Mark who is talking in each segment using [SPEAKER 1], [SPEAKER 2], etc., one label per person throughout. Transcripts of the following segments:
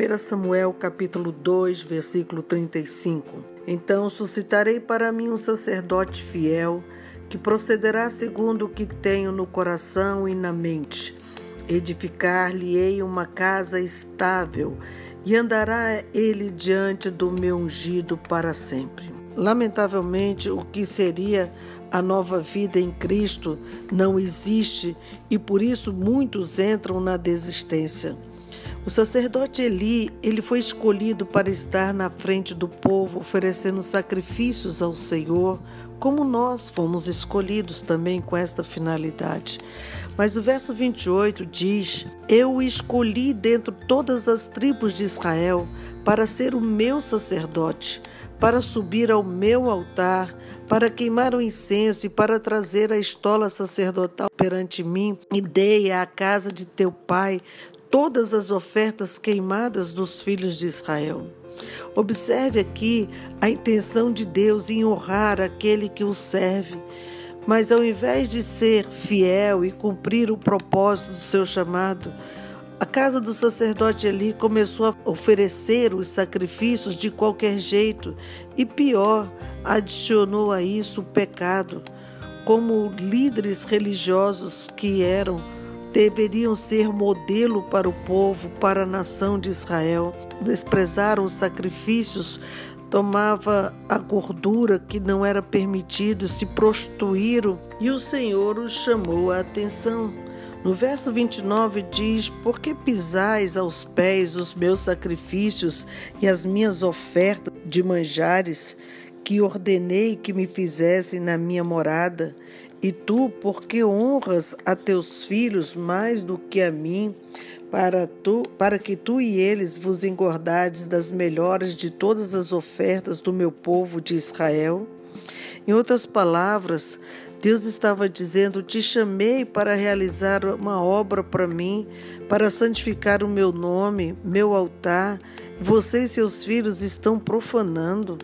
[SPEAKER 1] 1 Samuel capítulo 2, versículo 35. Então suscitarei para mim um sacerdote fiel, que procederá segundo o que tenho no coração e na mente. Edificar-lhe-ei uma casa estável, e andará ele diante do meu ungido para sempre. Lamentavelmente, o que seria a nova vida em Cristo não existe e por isso muitos entram na desistência. O sacerdote Eli, ele foi escolhido para estar na frente do povo, oferecendo sacrifícios ao Senhor, como nós fomos escolhidos também com esta finalidade. Mas o verso 28 diz: Eu o escolhi dentre todas as tribos de Israel para ser o meu sacerdote, para subir ao meu altar, para queimar o incenso e para trazer a estola sacerdotal perante mim, e dei à casa de teu pai todas as ofertas queimadas dos filhos de Israel. Observe aqui a intenção de Deus em honrar aquele que o serve. Mas ao invés de ser fiel e cumprir o propósito do seu chamado, a casa do sacerdote Eli começou a oferecer os sacrifícios de qualquer jeito e, pior, adicionou a isso o pecado. Como líderes religiosos que eram, deveriam ser modelo para o povo, para a nação de Israel. Desprezaram os sacrifícios, tomava a gordura que não era permitido, se prostituíram e o Senhor os chamou a atenção. No verso 29 diz: Por que pisais aos pés os meus sacrifícios e as minhas ofertas de manjares que ordenei que me fizessem na minha morada? E tu, porque honras a teus filhos mais do que a mim, para tu, para que tu e eles vos engordades das melhores de todas as ofertas do meu povo de Israel? Em outras palavras, Deus estava dizendo: Te chamei para realizar uma obra para mim, para santificar o meu nome, meu altar. Você e seus filhos estão profanando.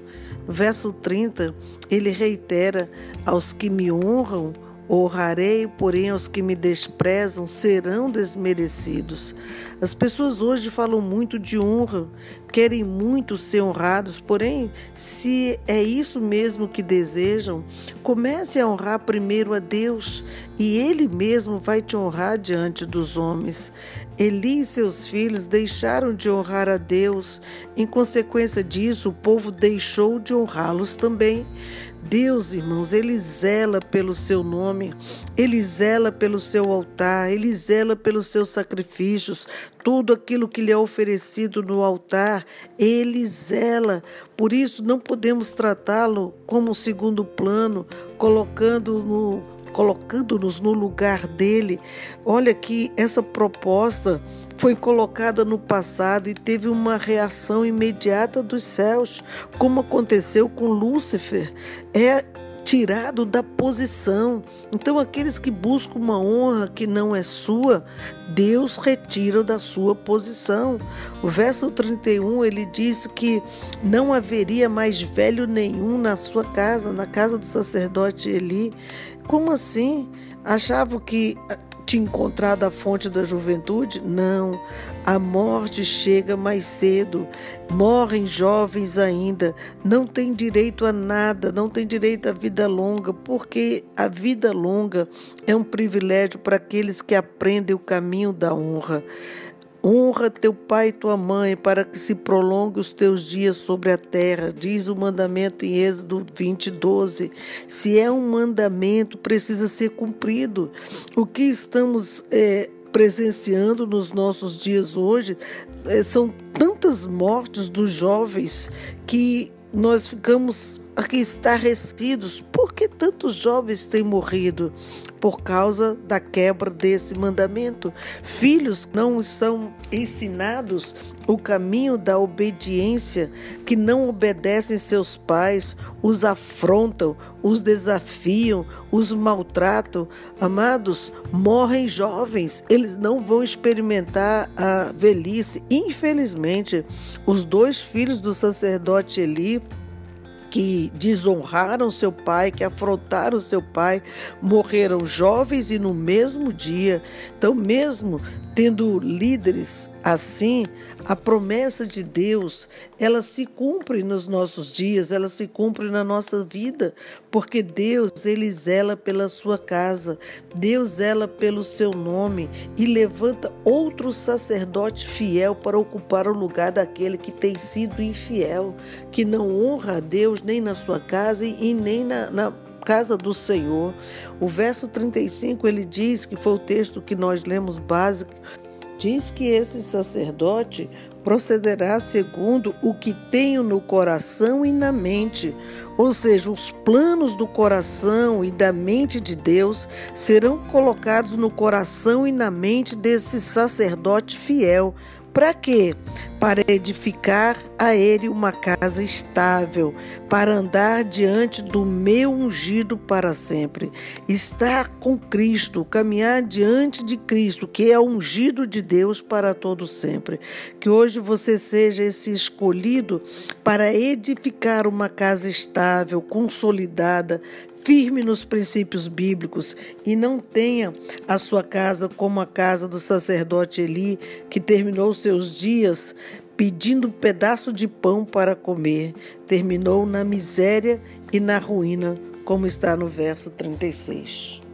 [SPEAKER 1] Verso 30, ele reitera: Aos que me honram, honrarei, porém aos que me desprezam serão desmerecidos. As pessoas hoje falam muito de honra, querem muito ser honrados, porém, se é isso mesmo que desejam, comece a honrar primeiro a Deus e Ele mesmo vai te honrar diante dos homens. Eli e seus filhos deixaram de honrar a Deus, em consequência disso, o povo deixou de honrá-los também. Deus, irmãos, Ele zela pelo seu nome, Ele zela pelo seu altar, Ele zela pelos seus sacrifícios, tudo aquilo que lhe é oferecido no altar, Ele zela. Por isso, não podemos tratá-lo como segundo plano, colocando no colocando-nos no lugar dele. Olha que essa proposta foi colocada no passado e teve uma reação imediata dos céus, como aconteceu com Lúcifer. É tirado da posição. Então, aqueles que buscam uma honra que não é sua, Deus retira da sua posição. O verso 31 ele diz que não haveria mais velho nenhum na sua casa, na casa do sacerdote Eli. Como assim? Achavam que te encontrado a fonte da juventude? Não. A morte chega mais cedo. Morrem jovens ainda. Não tem direito a nada, não tem direito à vida longa, porque a vida longa é um privilégio para aqueles que aprendem o caminho da honra. Honra teu pai e tua mãe, para que se prolongue os teus dias sobre a terra, diz o mandamento em Êxodo 20, 12. Se é um mandamento, precisa ser cumprido. O que estamos é, presenciando nos nossos dias hoje é, são tantas mortes dos jovens que nós ficamos estarrecidos. Por que tantos jovens têm morrido? Por causa da quebra desse mandamento. Filhos não são ensinados o caminho da obediência, que não obedecem seus pais, os afrontam, os desafiam, os maltratam. Amados, morrem jovens, eles não vão experimentar a velhice. Infelizmente, os dois filhos do sacerdote Eli que desonraram seu pai, que afrontaram seu pai, morreram jovens e no mesmo dia. Então, mesmo tendo líderes assim, a promessa de Deus, ela se cumpre nos nossos dias, ela se cumpre na nossa vida, porque Deus, ele zela pela sua casa, Deus zela pelo seu nome e levanta outro sacerdote fiel para ocupar o lugar daquele que tem sido infiel, que não honra a Deus nem na sua casa e nem na, na casa do Senhor. O verso 35 ele diz que foi o texto que nós lemos básico. Diz que esse sacerdote procederá segundo o que tenho no coração e na mente, ou seja, os planos do coração e da mente de Deus serão colocados no coração e na mente desse sacerdote fiel para quê? Para edificar a ele uma casa estável, para andar diante do meu ungido para sempre. Estar com Cristo, caminhar diante de Cristo, que é ungido de Deus para todo sempre. Que hoje você seja esse escolhido para edificar uma casa estável, consolidada, firme nos princípios bíblicos e não tenha a sua casa como a casa do sacerdote Eli, que terminou seus dias pedindo um pedaço de pão para comer, terminou na miséria e na ruína, como está no verso 36.